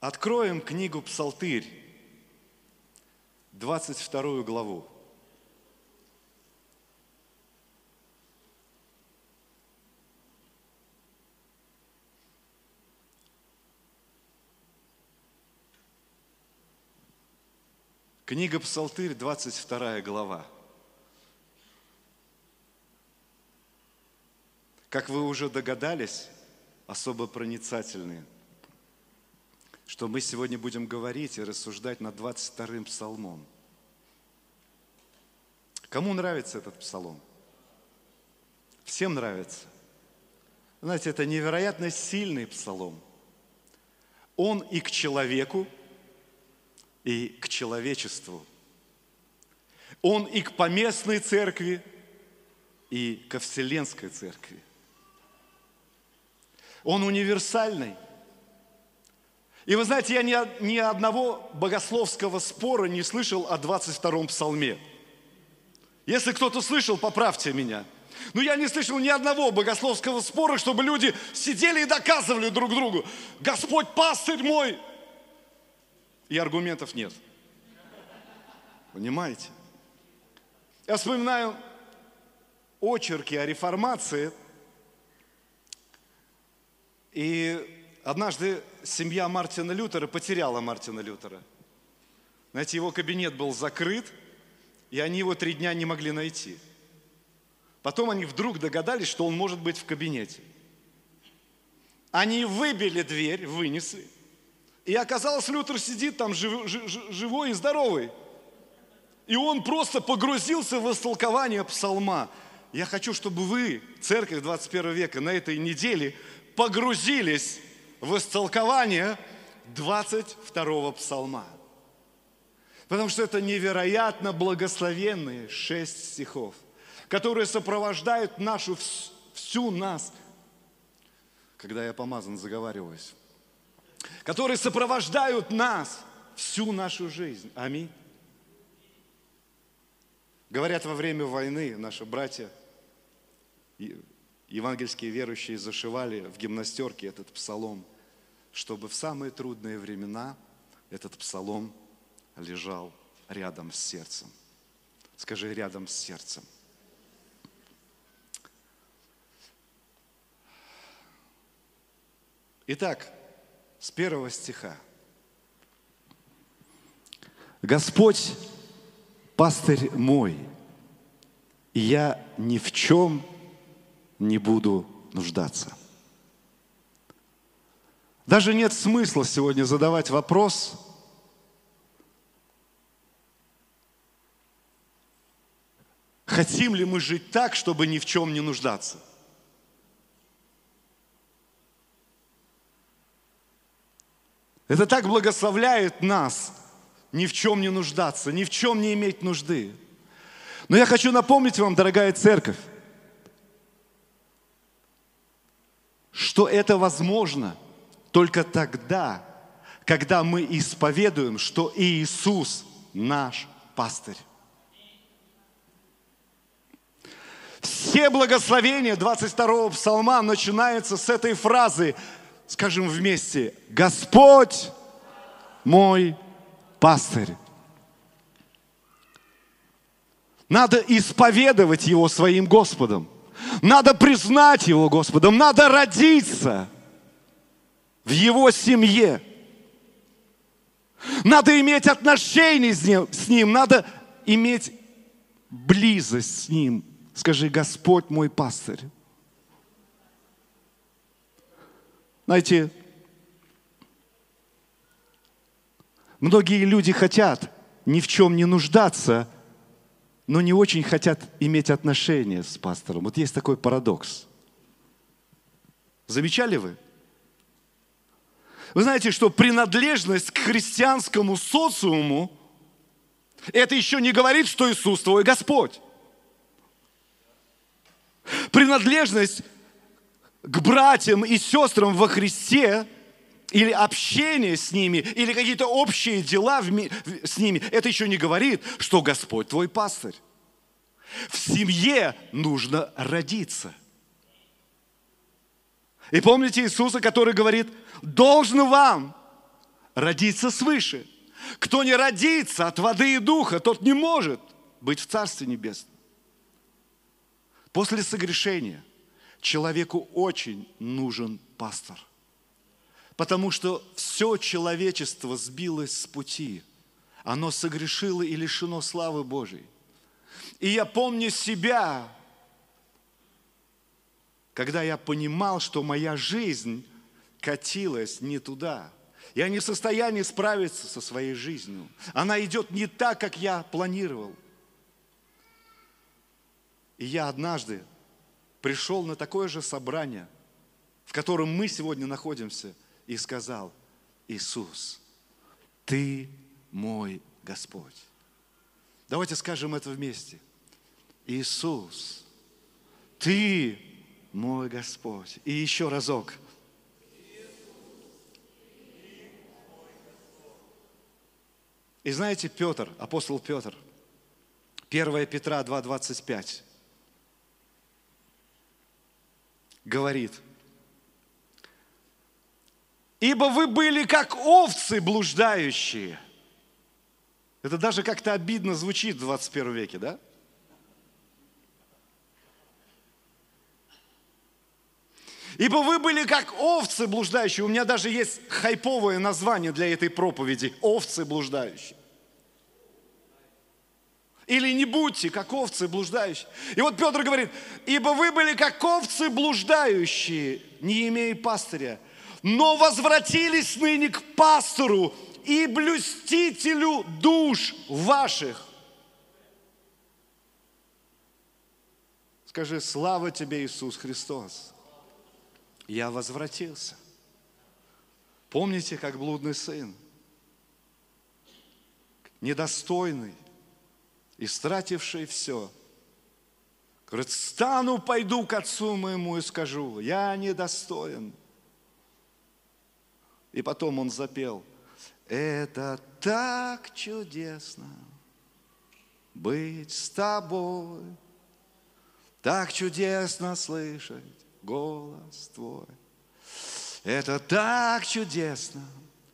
Откроем книгу Псалтырь, 22 главу. Книга Псалтырь, 22 глава. Как вы уже догадались, особо проницательные, что мы сегодня будем говорить и рассуждать над 22-м псалмом. Кому нравится этот псалом? Всем нравится. Знаете, это невероятно сильный псалом. Он и к человеку, и к человечеству. Он и к поместной церкви, и ко вселенской церкви. Он универсальный. И вы знаете, я ни, ни одного богословского спора не слышал о 22-м псалме. Если кто-то слышал, поправьте меня. Но я не слышал ни одного богословского спора, чтобы люди сидели и доказывали друг другу, Господь пастырь мой, и аргументов нет. Понимаете? Я вспоминаю очерки о реформации. И однажды семья Мартина Лютера потеряла Мартина Лютера. Знаете, его кабинет был закрыт, и они его три дня не могли найти. Потом они вдруг догадались, что он может быть в кабинете. Они выбили дверь, вынесли – и оказалось, Лютер сидит там жив, жив, живой и здоровый. И он просто погрузился в истолкование псалма. Я хочу, чтобы вы, церковь 21 века, на этой неделе погрузились в истолкование 22 псалма. Потому что это невероятно благословенные шесть стихов, которые сопровождают нашу, всю нас. Когда я помазан, заговариваюсь которые сопровождают нас всю нашу жизнь. Аминь. Говорят, во время войны наши братья, евангельские верующие, зашивали в гимнастерке этот псалом, чтобы в самые трудные времена этот псалом лежал рядом с сердцем. Скажи, рядом с сердцем. Итак, с первого стиха. Господь пастырь мой, я ни в чем не буду нуждаться. Даже нет смысла сегодня задавать вопрос, хотим ли мы жить так, чтобы ни в чем не нуждаться. Это так благословляет нас ни в чем не нуждаться, ни в чем не иметь нужды. Но я хочу напомнить вам, дорогая церковь, что это возможно только тогда, когда мы исповедуем, что Иисус наш пастырь. Все благословения 22-го псалма начинаются с этой фразы Скажем вместе, Господь мой пастырь. Надо исповедовать Его своим Господом. Надо признать Его Господом. Надо родиться в Его семье. Надо иметь отношения с Ним. С ним. Надо иметь близость с Ним. Скажи, Господь мой пастырь. Знаете, многие люди хотят ни в чем не нуждаться, но не очень хотят иметь отношения с пастором. Вот есть такой парадокс. Замечали вы? Вы знаете, что принадлежность к христианскому социуму это еще не говорит, что Иисус твой Господь. Принадлежность к братьям и сестрам во Христе, или общение с ними, или какие-то общие дела с ними, это еще не говорит, что Господь твой пастырь. В семье нужно родиться. И помните Иисуса, который говорит, должен вам родиться свыше. Кто не родится от воды и духа, тот не может быть в Царстве Небесном. После согрешения человеку очень нужен пастор. Потому что все человечество сбилось с пути. Оно согрешило и лишено славы Божьей. И я помню себя, когда я понимал, что моя жизнь катилась не туда. Я не в состоянии справиться со своей жизнью. Она идет не так, как я планировал. И я однажды пришел на такое же собрание, в котором мы сегодня находимся, и сказал, Иисус, Ты мой Господь. Давайте скажем это вместе. Иисус, Ты мой Господь. И еще разок. И знаете, Петр, апостол Петр, 1 Петра 2,25, говорит, «Ибо вы были как овцы блуждающие». Это даже как-то обидно звучит в 21 веке, да? Ибо вы были как овцы блуждающие. У меня даже есть хайповое название для этой проповеди. Овцы блуждающие. Или не будьте, как овцы блуждающие. И вот Петр говорит, ибо вы были как овцы блуждающие, не имея пастыря, но возвратились ныне к пастору и блюстителю душ ваших. Скажи, слава тебе, Иисус Христос я возвратился. Помните, как блудный сын, недостойный, истративший все, говорит, стану, пойду к отцу моему и скажу, я недостоин. И потом он запел, это так чудесно быть с тобой, так чудесно слышать голос Твой. Это так чудесно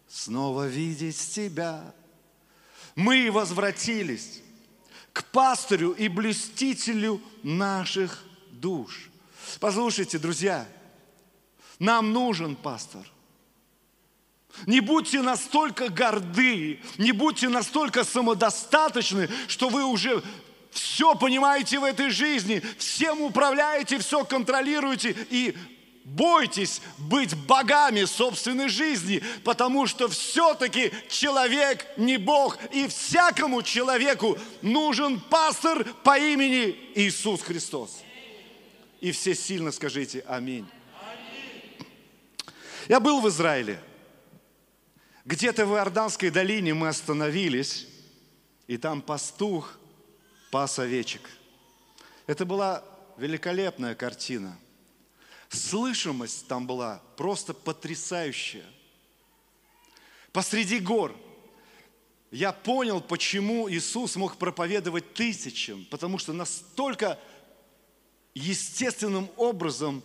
снова видеть Тебя. Мы возвратились к пастырю и блюстителю наших душ. Послушайте, друзья, нам нужен пастор. Не будьте настолько горды, не будьте настолько самодостаточны, что вы уже все понимаете в этой жизни, всем управляете, все контролируете и бойтесь быть богами собственной жизни, потому что все-таки человек не Бог, и всякому человеку нужен пастор по имени Иисус Христос. И все сильно скажите аминь. Я был в Израиле. Где-то в Иорданской долине мы остановились, и там пастух – пас овечек. Это была великолепная картина. Слышимость там была просто потрясающая. Посреди гор. Я понял, почему Иисус мог проповедовать тысячам, потому что настолько естественным образом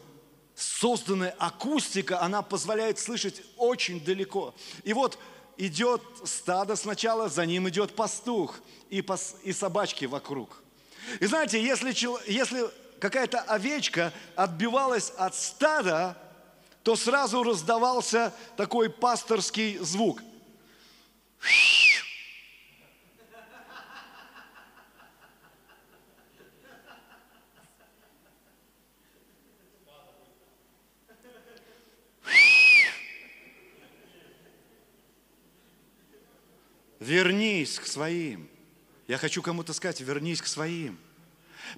созданная акустика, она позволяет слышать очень далеко. И вот идет стадо сначала, за ним идет пастух и, пас, и собачки вокруг. И знаете, если, если какая-то овечка отбивалась от стада, то сразу раздавался такой пасторский звук. Вернись к своим. Я хочу кому-то сказать, вернись к своим.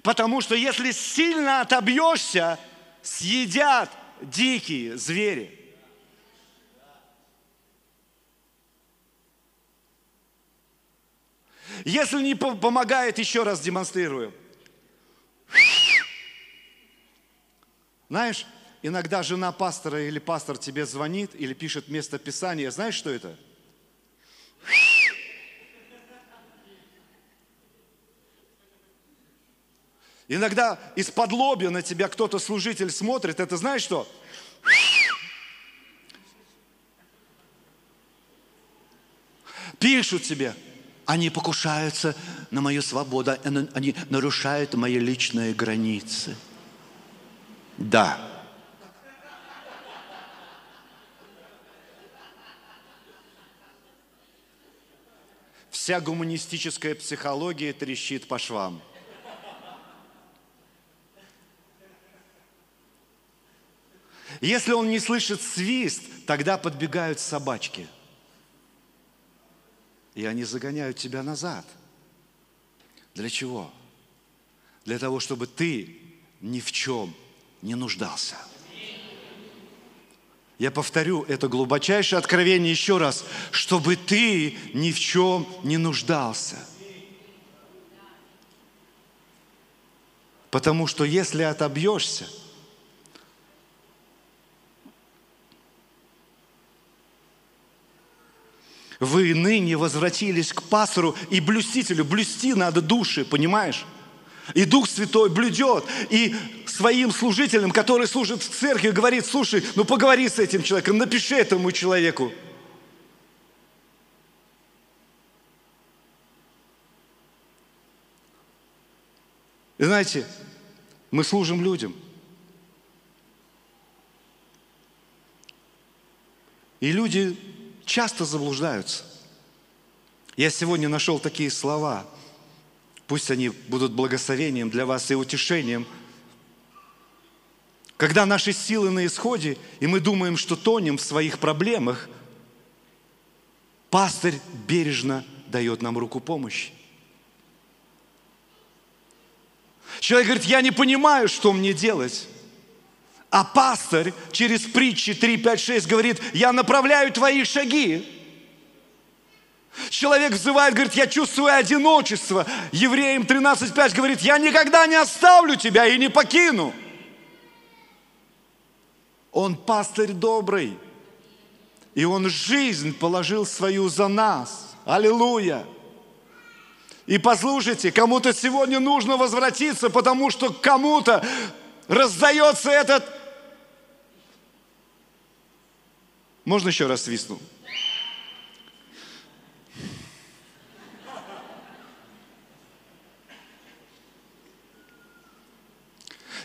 Потому что если сильно отобьешься, съедят дикие звери. Если не помогает, еще раз демонстрирую. Знаешь, иногда жена пастора или пастор тебе звонит или пишет место Писания. Знаешь, что это? Иногда из-под лобья на тебя кто-то, служитель, смотрит. Это знаешь что? пишут тебе, они покушаются на мою свободу, они нарушают мои личные границы. Да. Вся гуманистическая психология трещит по швам. Если он не слышит свист, тогда подбегают собачки. И они загоняют тебя назад. Для чего? Для того, чтобы ты ни в чем не нуждался. Я повторю это глубочайшее откровение еще раз, чтобы ты ни в чем не нуждался. Потому что если отобьешься – Вы ныне возвратились к пастору и блюстителю. Блюсти надо души, понимаешь? И Дух Святой блюдет. И своим служителям, которые служат в церкви, говорит, слушай, ну поговори с этим человеком, напиши этому человеку. И знаете, мы служим людям. И люди часто заблуждаются. Я сегодня нашел такие слова. Пусть они будут благословением для вас и утешением. Когда наши силы на исходе, и мы думаем, что тонем в своих проблемах, пастырь бережно дает нам руку помощи. Человек говорит, я не понимаю, что мне делать. А пастырь через притчи 3, 5, 6 говорит, я направляю твои шаги. Человек взывает, говорит, я чувствую одиночество. Евреям 13.5 говорит, я никогда не оставлю тебя и не покину. Он пастырь добрый. И он жизнь положил свою за нас. Аллилуйя. И послушайте, кому-то сегодня нужно возвратиться, потому что кому-то раздается этот Можно еще раз свистну?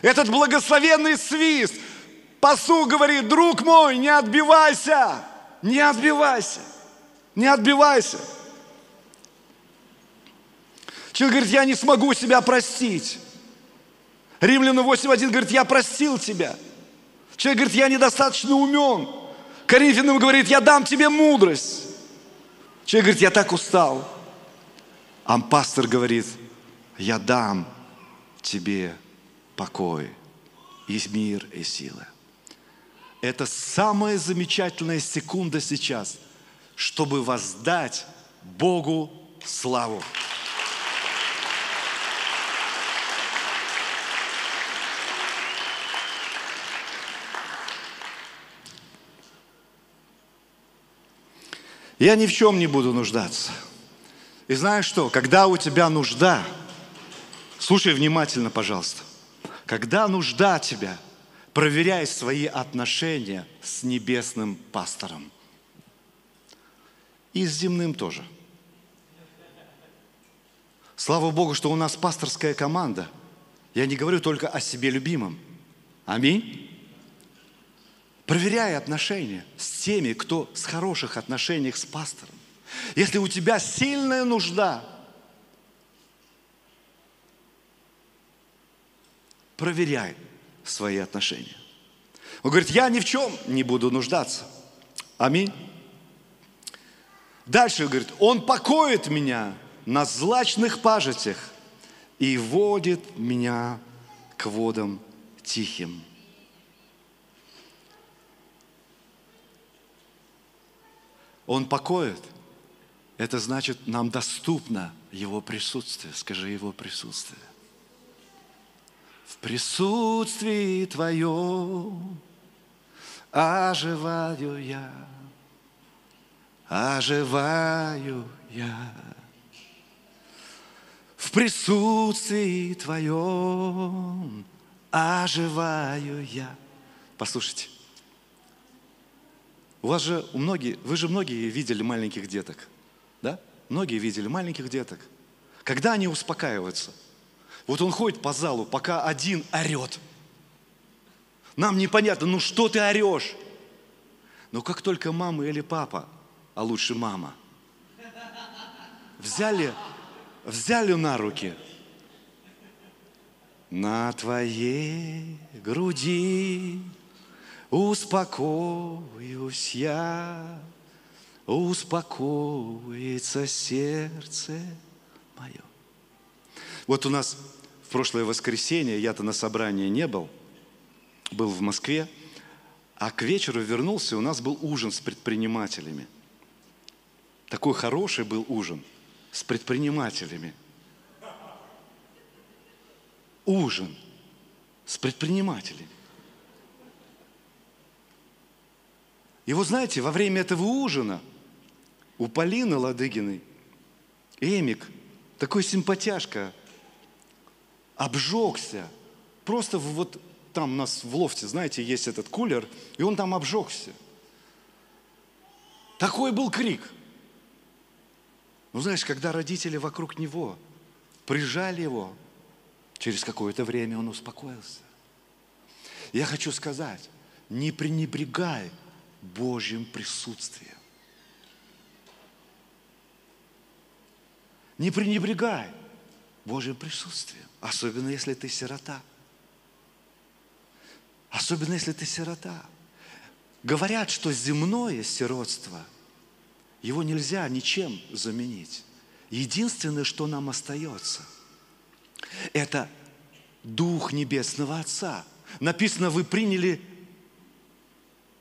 Этот благословенный свист. Посу говорит, друг мой, не отбивайся, не отбивайся, не отбивайся. Человек говорит, я не смогу себя простить. Римляну 8.1 говорит, я простил тебя. Человек говорит, я недостаточно умен. Коринфянам говорит, я дам тебе мудрость. Человек говорит, я так устал. А пастор говорит, я дам тебе покой, и мир, и силы. Это самая замечательная секунда сейчас, чтобы воздать Богу славу. Я ни в чем не буду нуждаться. И знаешь что, когда у тебя нужда, слушай внимательно, пожалуйста, когда нужда тебя, проверяй свои отношения с небесным пастором. И с земным тоже. Слава Богу, что у нас пасторская команда. Я не говорю только о себе любимом. Аминь. Проверяй отношения с теми, кто с хороших отношениях с пастором. Если у тебя сильная нужда, проверяй свои отношения. Он говорит, я ни в чем не буду нуждаться. Аминь. Дальше говорит, он покоит меня на злачных пажитях и водит меня к водам тихим. Он покоит. Это значит, нам доступно Его присутствие. Скажи Его присутствие. В присутствии Твоем оживаю я, оживаю я. В присутствии Твоем оживаю я. Послушайте, у вас же у многих, вы же многие видели маленьких деток. Да? Многие видели маленьких деток. Когда они успокаиваются? Вот он ходит по залу, пока один орет. Нам непонятно, ну что ты орешь? Но как только мама или папа, а лучше мама, взяли, взяли на руки, на твоей груди успокоюсь я, успокоится сердце мое. Вот у нас в прошлое воскресенье, я-то на собрании не был, был в Москве, а к вечеру вернулся, у нас был ужин с предпринимателями. Такой хороший был ужин с предпринимателями. Ужин с предпринимателями. И вот знаете, во время этого ужина у Полины Ладыгиной Эмик, такой симпатяшка, обжегся. Просто вот там у нас в лофте, знаете, есть этот кулер, и он там обжегся. Такой был крик. Ну, знаешь, когда родители вокруг него прижали его, через какое-то время он успокоился. Я хочу сказать, не пренебрегай Божьим присутствием. Не пренебрегай Божьим присутствием, особенно если ты сирота. Особенно если ты сирота. Говорят, что земное сиротство, его нельзя ничем заменить. Единственное, что нам остается, это Дух Небесного Отца. Написано, вы приняли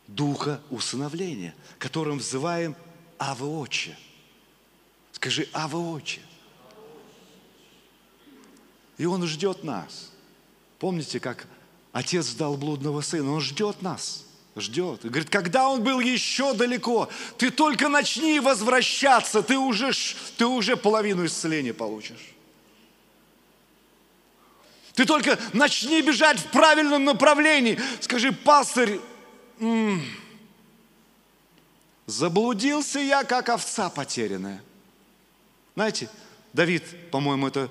Духа усыновления, которым взываем Ава Отче. Скажи, Ава Отче. И Он ждет нас. Помните, как Отец ждал блудного сына? Он ждет нас. Ждет. И говорит, когда он был еще далеко, ты только начни возвращаться, ты уже, ты уже половину исцеления получишь. Ты только начни бежать в правильном направлении. Скажи, пастырь, м-м, заблудился я, как овца потерянная. Знаете, Давид, по-моему, это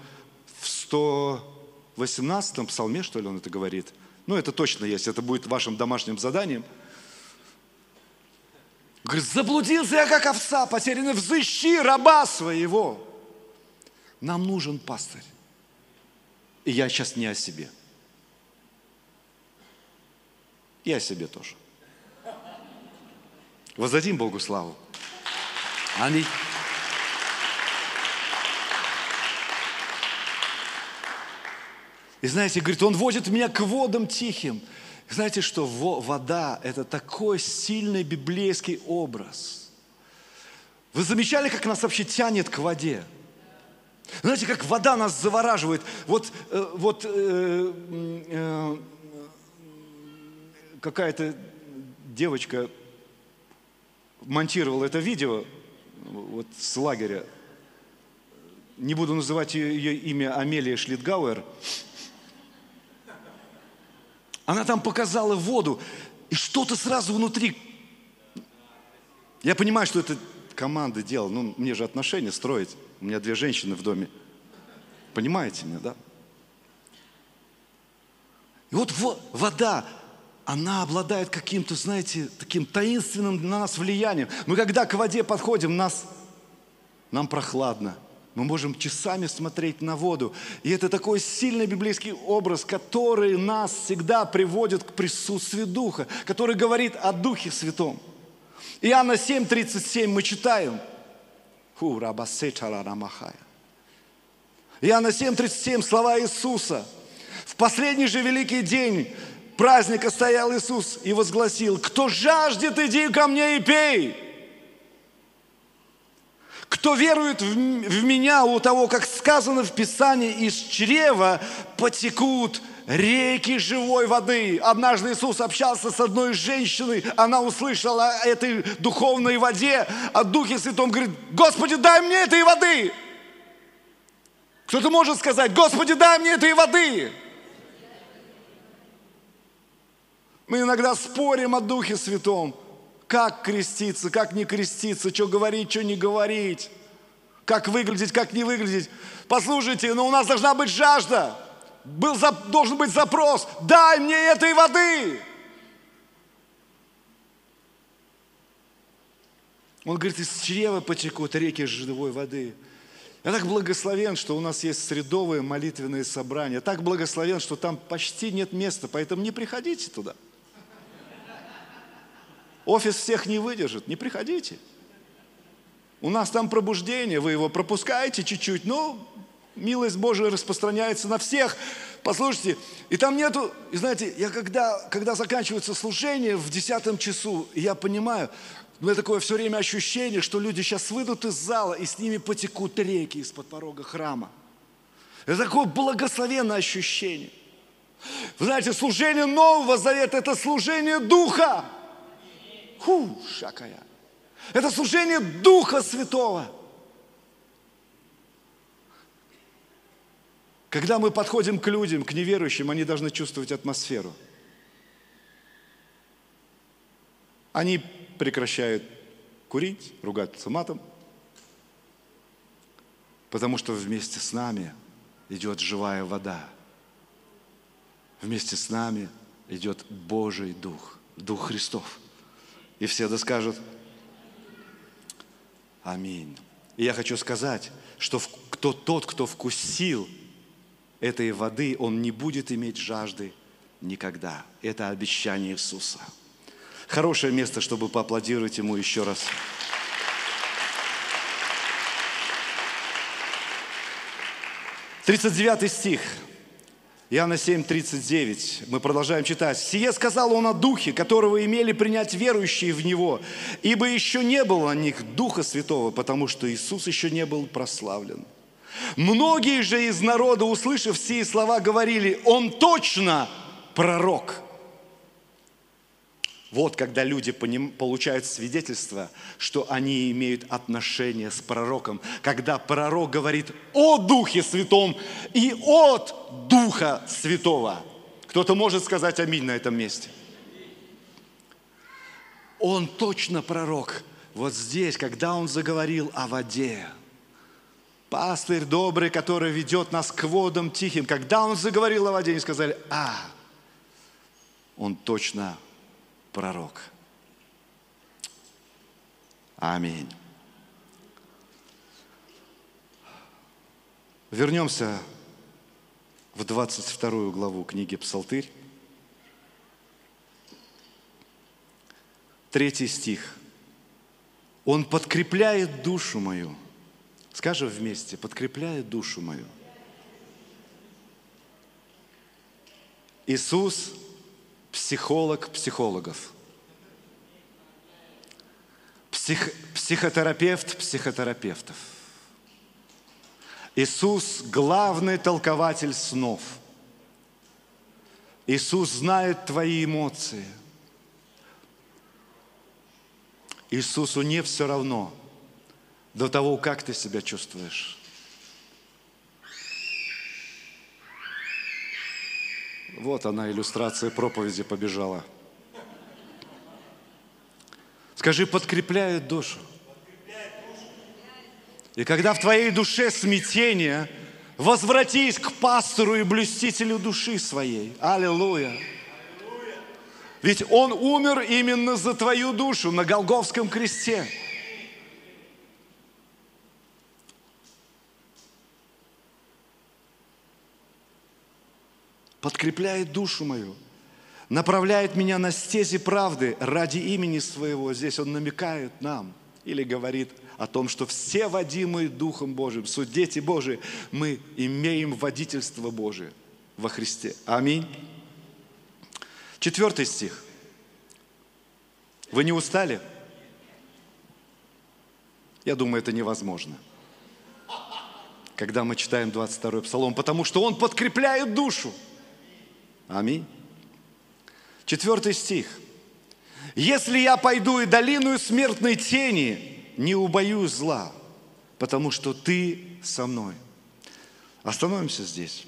в 118-м псалме, что ли, он это говорит. Ну, это точно есть, это будет вашим домашним заданием. Говорит, заблудился я, как овца потерянная, взыщи раба своего. Нам нужен пастырь. И я сейчас не о себе. И о себе тоже. Воздадим Богу славу. Аминь. И знаете, говорит, он водит меня к водам тихим. Знаете, что вода – это такой сильный библейский образ. Вы замечали, как нас вообще тянет к воде? Знаете, как вода нас завораживает. Вот, э, вот э, э, какая-то девочка монтировала это видео вот с лагеря. Не буду называть ее, ее имя Амелия Шлитгауэр. Она там показала воду, и что-то сразу внутри. Я понимаю, что это команды дело. Ну, мне же отношения строить. У меня две женщины в доме. Понимаете меня, да? И вот вода, она обладает каким-то, знаете, таким таинственным на нас влиянием. Мы когда к воде подходим, нас, нам прохладно. Мы можем часами смотреть на воду. И это такой сильный библейский образ, который нас всегда приводит к присутствию Духа, который говорит о Духе Святом. Иоанна 7:37 мы читаем. Фу, Иоанна 7:37 слова Иисуса. В последний же великий день праздника стоял Иисус и возгласил, кто жаждет, иди ко мне и пей. Кто верует в, в меня, у того, как сказано в Писании, из чрева потекут реки живой воды. Однажды Иисус общался с одной женщиной, она услышала о этой духовной воде, о Духе Святом, говорит, Господи, дай мне этой воды. Кто-то может сказать, Господи, дай мне этой воды. Мы иногда спорим о Духе Святом. Как креститься, как не креститься, что говорить, что не говорить. как выглядеть, как не выглядеть. Послушайте, но у нас должна быть жажда. Был, должен быть запрос. Дай мне этой воды. Он говорит, из чрева потекут реки живой воды. Я так благословен, что у нас есть средовые молитвенные собрания. Так благословен, что там почти нет места, поэтому не приходите туда. Офис всех не выдержит, не приходите. У нас там пробуждение, вы его пропускаете чуть-чуть, но милость Божия распространяется на всех. Послушайте, и там нету, и знаете, я когда, когда заканчивается служение в десятом часу, я понимаю, у меня такое все время ощущение, что люди сейчас выйдут из зала, и с ними потекут реки из-под порога храма. Это такое благословенное ощущение. Вы знаете, служение Нового Завета – это служение Духа. Ху, шакая. Это служение Духа Святого. Когда мы подходим к людям, к неверующим, они должны чувствовать атмосферу. Они прекращают курить, ругаться матом, потому что вместе с нами идет живая вода. Вместе с нами идет Божий Дух, Дух Христов. И все да скажут Аминь. И я хочу сказать, что кто, тот, кто вкусил этой воды, он не будет иметь жажды никогда. Это обещание Иисуса. Хорошее место, чтобы поаплодировать Ему еще раз. Тридцать девятый стих. Иоанна 7, 39. Мы продолжаем читать. «Сие сказал он о Духе, которого имели принять верующие в Него, ибо еще не было на них Духа Святого, потому что Иисус еще не был прославлен. Многие же из народа, услышав все слова, говорили, Он точно пророк». Вот когда люди получают свидетельство, что они имеют отношение с пророком. Когда пророк говорит о Духе Святом и от Духа Святого. Кто-то может сказать аминь на этом месте. Он точно пророк. Вот здесь, когда он заговорил о воде, пастырь добрый, который ведет нас к водам тихим, когда он заговорил о воде, они сказали, а, он точно пророк. Аминь. Вернемся в 22 главу книги Псалтырь. Третий стих. Он подкрепляет душу мою. Скажем вместе, подкрепляет душу мою. Иисус психолог психологов, псих, психотерапевт психотерапевтов. Иисус – главный толкователь снов. Иисус знает твои эмоции. Иисусу не все равно до того, как ты себя чувствуешь. Вот она, иллюстрация проповеди побежала. Скажи, подкрепляет душу. И когда в твоей душе смятение, возвратись к пастору и блюстителю души своей. Аллилуйя. Ведь Он умер именно за твою душу на Голговском кресте. Подкрепляет душу мою, направляет меня на стези правды ради имени своего. Здесь он намекает нам или говорит о том, что все водимые Духом Божиим, суть дети Божии, мы имеем водительство Божие во Христе. Аминь. Четвертый стих. Вы не устали? Я думаю, это невозможно. Когда мы читаем 22-й псалом, потому что он подкрепляет душу. Аминь. Четвертый стих. «Если я пойду и долину смертной тени, не убоюсь зла, потому что ты со мной». Остановимся здесь.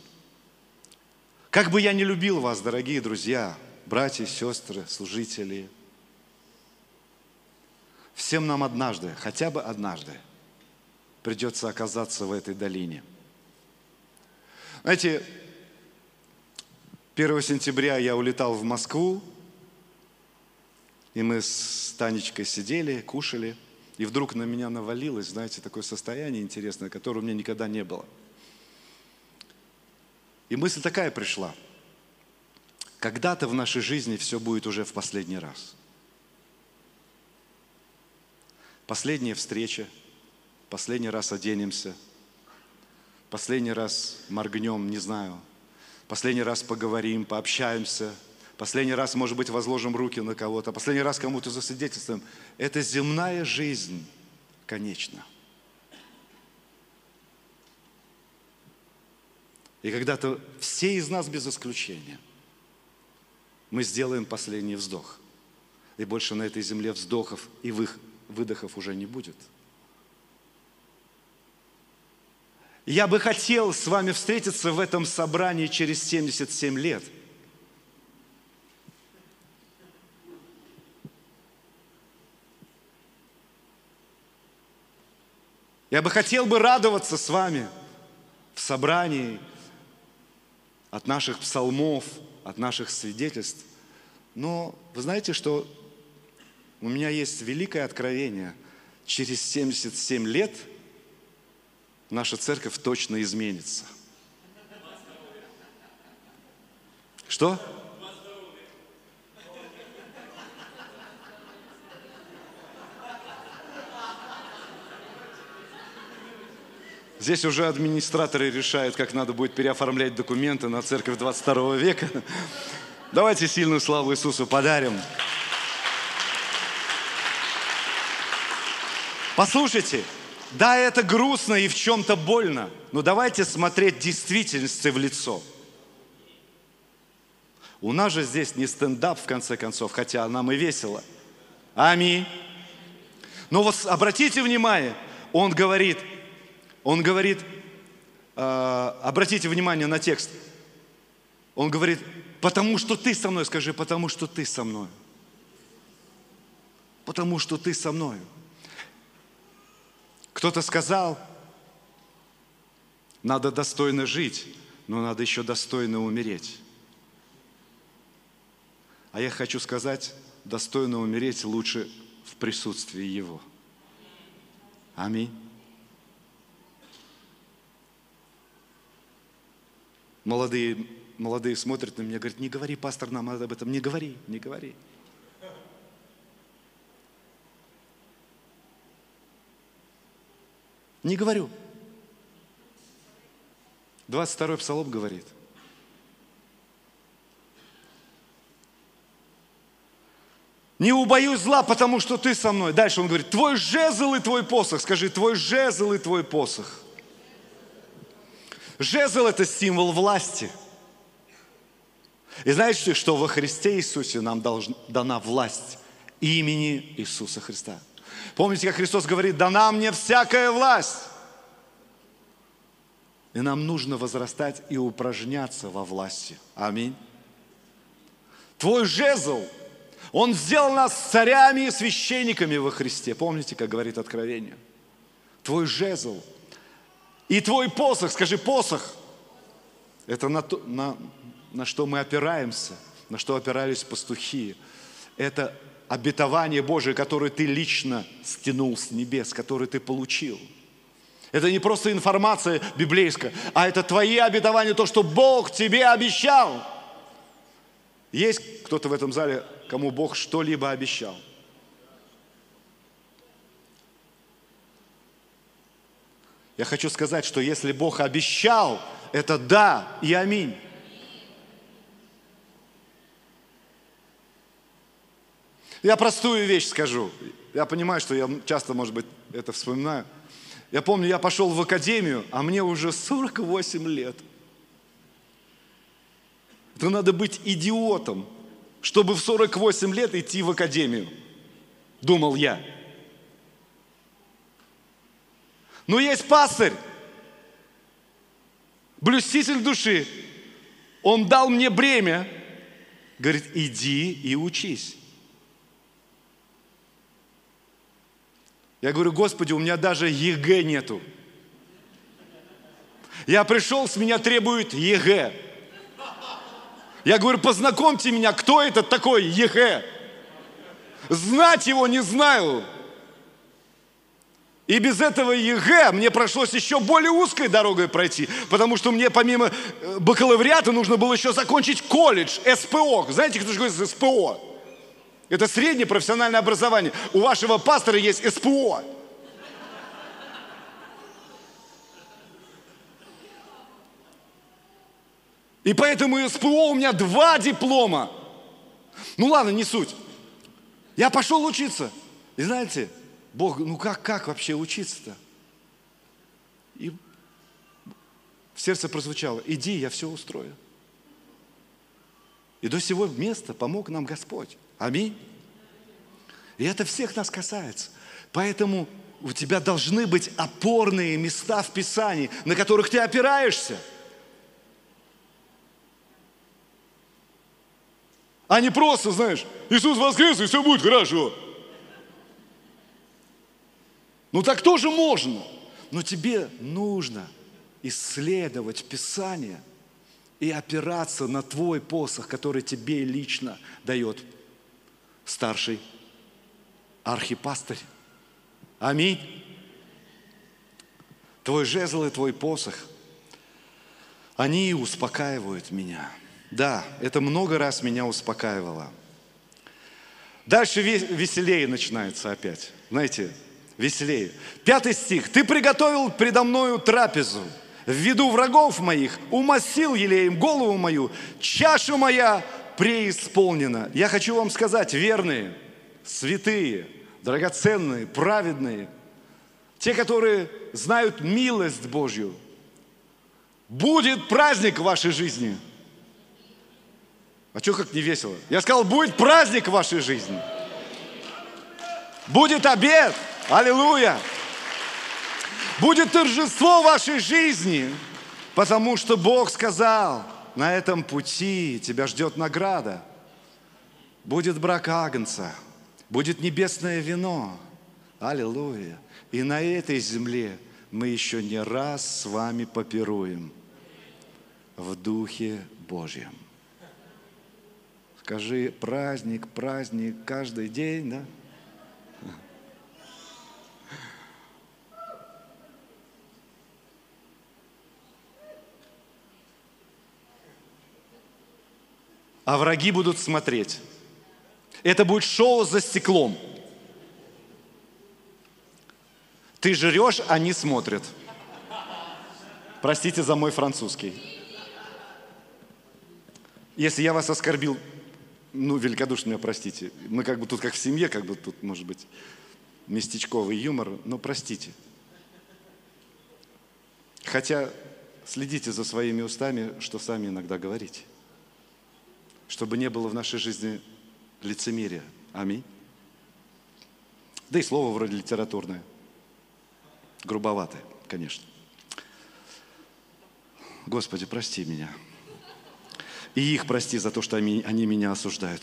Как бы я не любил вас, дорогие друзья, братья, сестры, служители, всем нам однажды, хотя бы однажды, придется оказаться в этой долине. Знаете, 1 сентября я улетал в Москву, и мы с Танечкой сидели, кушали, и вдруг на меня навалилось, знаете, такое состояние интересное, которое у меня никогда не было. И мысль такая пришла. Когда-то в нашей жизни все будет уже в последний раз. Последняя встреча, последний раз оденемся, последний раз моргнем, не знаю, последний раз поговорим, пообщаемся, последний раз, может быть, возложим руки на кого-то, последний раз кому-то засвидетельствуем. Это земная жизнь конечна. И когда-то все из нас без исключения, мы сделаем последний вздох. И больше на этой земле вздохов и выдохов уже не будет – Я бы хотел с вами встретиться в этом собрании через 77 лет. Я бы хотел бы радоваться с вами в собрании от наших псалмов, от наших свидетельств. Но вы знаете, что у меня есть великое откровение. Через 77 лет – наша церковь точно изменится. Что? Здесь уже администраторы решают, как надо будет переоформлять документы на церковь 22 века. Давайте сильную славу Иисусу подарим. Послушайте, да, это грустно и в чем-то больно, но давайте смотреть действительности в лицо. У нас же здесь не стендап, в конце концов, хотя нам и весело. Аминь. Но вот обратите внимание, он говорит, он говорит, э, обратите внимание на текст. Он говорит, потому что ты со мной, скажи, потому что ты со мной. Потому что ты со мной. Кто-то сказал, надо достойно жить, но надо еще достойно умереть. А я хочу сказать, достойно умереть лучше в присутствии Его. Аминь. Молодые, молодые смотрят на меня, говорят, не говори, пастор, нам об этом, не говори, не говори. Не говорю. 22-й псалом говорит. Не убоюсь зла, потому что ты со мной. Дальше он говорит, твой жезл и твой посох. Скажи, твой жезл и твой посох. Жезл – это символ власти. И знаете, что во Христе Иисусе нам должна, дана власть имени Иисуса Христа. Помните, как Христос говорит, дана мне всякая власть. И нам нужно возрастать и упражняться во власти. Аминь. Твой жезл, он сделал нас царями и священниками во Христе. Помните, как говорит Откровение? Твой жезл. И твой посох, скажи посох. Это на, то, на, на что мы опираемся, на что опирались пастухи. Это обетование Божие, которое ты лично стянул с небес, которое ты получил. Это не просто информация библейская, а это твои обетования, то, что Бог тебе обещал. Есть кто-то в этом зале, кому Бог что-либо обещал? Я хочу сказать, что если Бог обещал, это да и аминь. Я простую вещь скажу. Я понимаю, что я часто, может быть, это вспоминаю. Я помню, я пошел в академию, а мне уже 48 лет. Это надо быть идиотом, чтобы в 48 лет идти в академию, думал я. Но есть пастырь, блюститель души. Он дал мне бремя, говорит, иди и учись. Я говорю, Господи, у меня даже ЕГЭ нету. Я пришел, с меня требуют ЕГЭ. Я говорю, познакомьте меня, кто этот такой ЕГЭ? Знать его не знаю. И без этого ЕГЭ мне пришлось еще более узкой дорогой пройти, потому что мне помимо э, бакалавриата нужно было еще закончить колледж, СПО. Знаете, кто говорит СПО? Это среднее профессиональное образование. У вашего пастора есть СПО. И поэтому СПО у меня два диплома. Ну ладно, не суть. Я пошел учиться. И знаете, Бог, ну как, как вообще учиться-то? И в сердце прозвучало, иди, я все устрою. И до сего места помог нам Господь. Аминь. И это всех нас касается. Поэтому у тебя должны быть опорные места в Писании, на которых ты опираешься. А не просто, знаешь, Иисус воскрес, и все будет хорошо. Ну так тоже можно. Но тебе нужно исследовать Писание и опираться на твой посох, который тебе лично дает старший архипастырь. Аминь. Твой жезл и твой посох, они успокаивают меня. Да, это много раз меня успокаивало. Дальше веселее начинается опять. Знаете, веселее. Пятый стих. «Ты приготовил предо мною трапезу, в виду врагов моих, умасил елеем голову мою, чаша моя преисполнена». Я хочу вам сказать, верные, святые, драгоценные, праведные, те, которые знают милость Божью, будет праздник в вашей жизни. А что как не весело? Я сказал, будет праздник в вашей жизни. Будет обед. Аллилуйя! Будет торжество в вашей жизни, потому что Бог сказал, на этом пути тебя ждет награда. Будет брак Агнца, будет небесное вино. Аллилуйя! И на этой земле мы еще не раз с вами попируем в Духе Божьем. Скажи, праздник, праздник, каждый день, да? А враги будут смотреть. Это будет шоу за стеклом. Ты жрешь, они смотрят. Простите за мой французский. Если я вас оскорбил, ну, великодушно меня простите. Мы как бы тут как в семье, как бы тут, может быть, местечковый юмор, но простите. Хотя следите за своими устами, что сами иногда говорите чтобы не было в нашей жизни лицемерия. Аминь. Да и слово вроде литературное. Грубоватое, конечно. Господи, прости меня. И их прости за то, что они, они меня осуждают.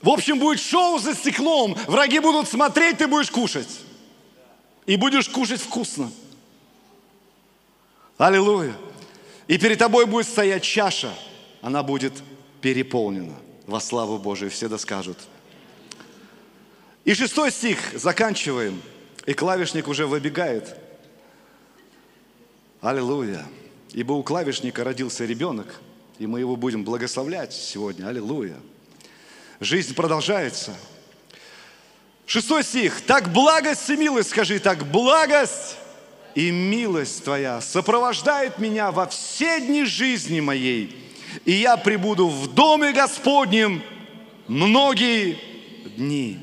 В общем, будет шоу за стеклом. Враги будут смотреть, ты будешь кушать. И будешь кушать вкусно. Аллилуйя. И перед тобой будет стоять чаша, она будет переполнена во славу Божию, все да скажут. И шестой стих, заканчиваем. И клавишник уже выбегает. Аллилуйя. Ибо у клавишника родился ребенок, и мы его будем благословлять сегодня. Аллилуйя. Жизнь продолжается. Шестой стих. Так благость и милость, скажи, так благость и милость Твоя сопровождает меня во все дни жизни моей, и я пребуду в доме Господнем многие дни.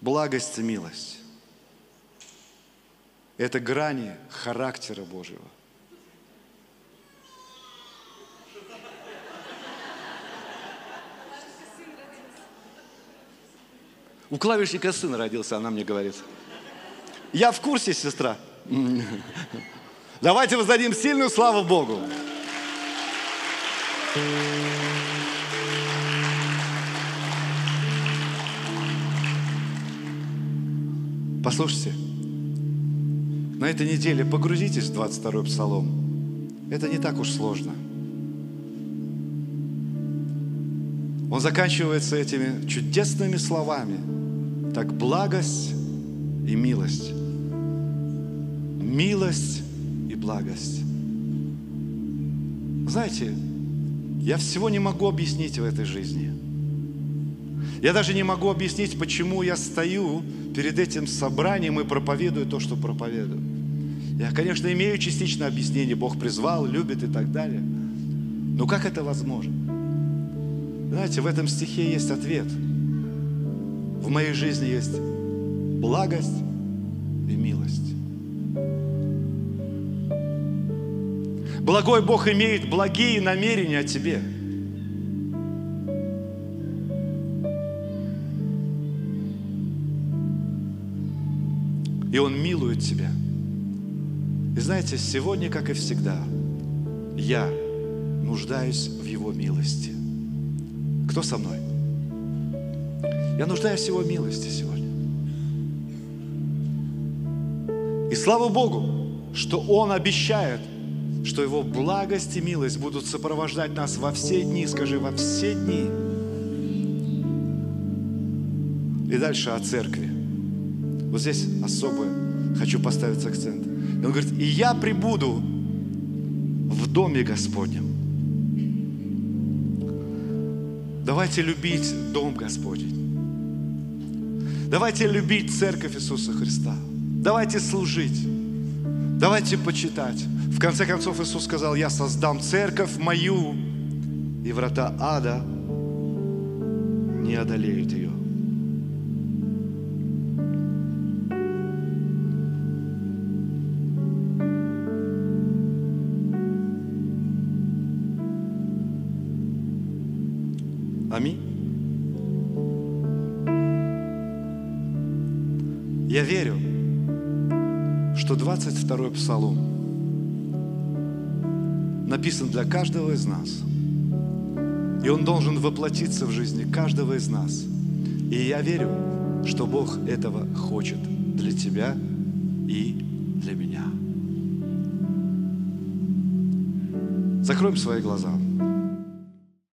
Благость и милость – это грани характера Божьего. У клавишника сын родился, она мне говорит – я в курсе, сестра. Давайте воздадим сильную славу Богу. Послушайте, на этой неделе погрузитесь в 22-й псалом. Это не так уж сложно. Он заканчивается этими чудесными словами. Так благость и милость Милость и благость. Знаете, я всего не могу объяснить в этой жизни. Я даже не могу объяснить, почему я стою перед этим собранием и проповедую то, что проповедую. Я, конечно, имею частичное объяснение. Бог призвал, любит и так далее. Но как это возможно? Знаете, в этом стихе есть ответ. В моей жизни есть благость и милость. Благой Бог имеет благие намерения о тебе. И Он милует тебя. И знаете, сегодня, как и всегда, я нуждаюсь в Его милости. Кто со мной? Я нуждаюсь в Его милости сегодня. И слава Богу, что Он обещает, что Его благость и милость будут сопровождать нас во все дни, скажи, во все дни. И дальше о церкви. Вот здесь особо хочу поставить акцент. И он говорит, и я прибуду в доме Господнем. Давайте любить дом Господень. Давайте любить церковь Иисуса Христа. Давайте служить. Давайте почитать. В конце концов Иисус сказал, я создам церковь мою, и врата ада не одолеют ее. 22 псалом написан для каждого из нас. И он должен воплотиться в жизни каждого из нас. И я верю, что Бог этого хочет для тебя и для меня. Закроем свои глаза.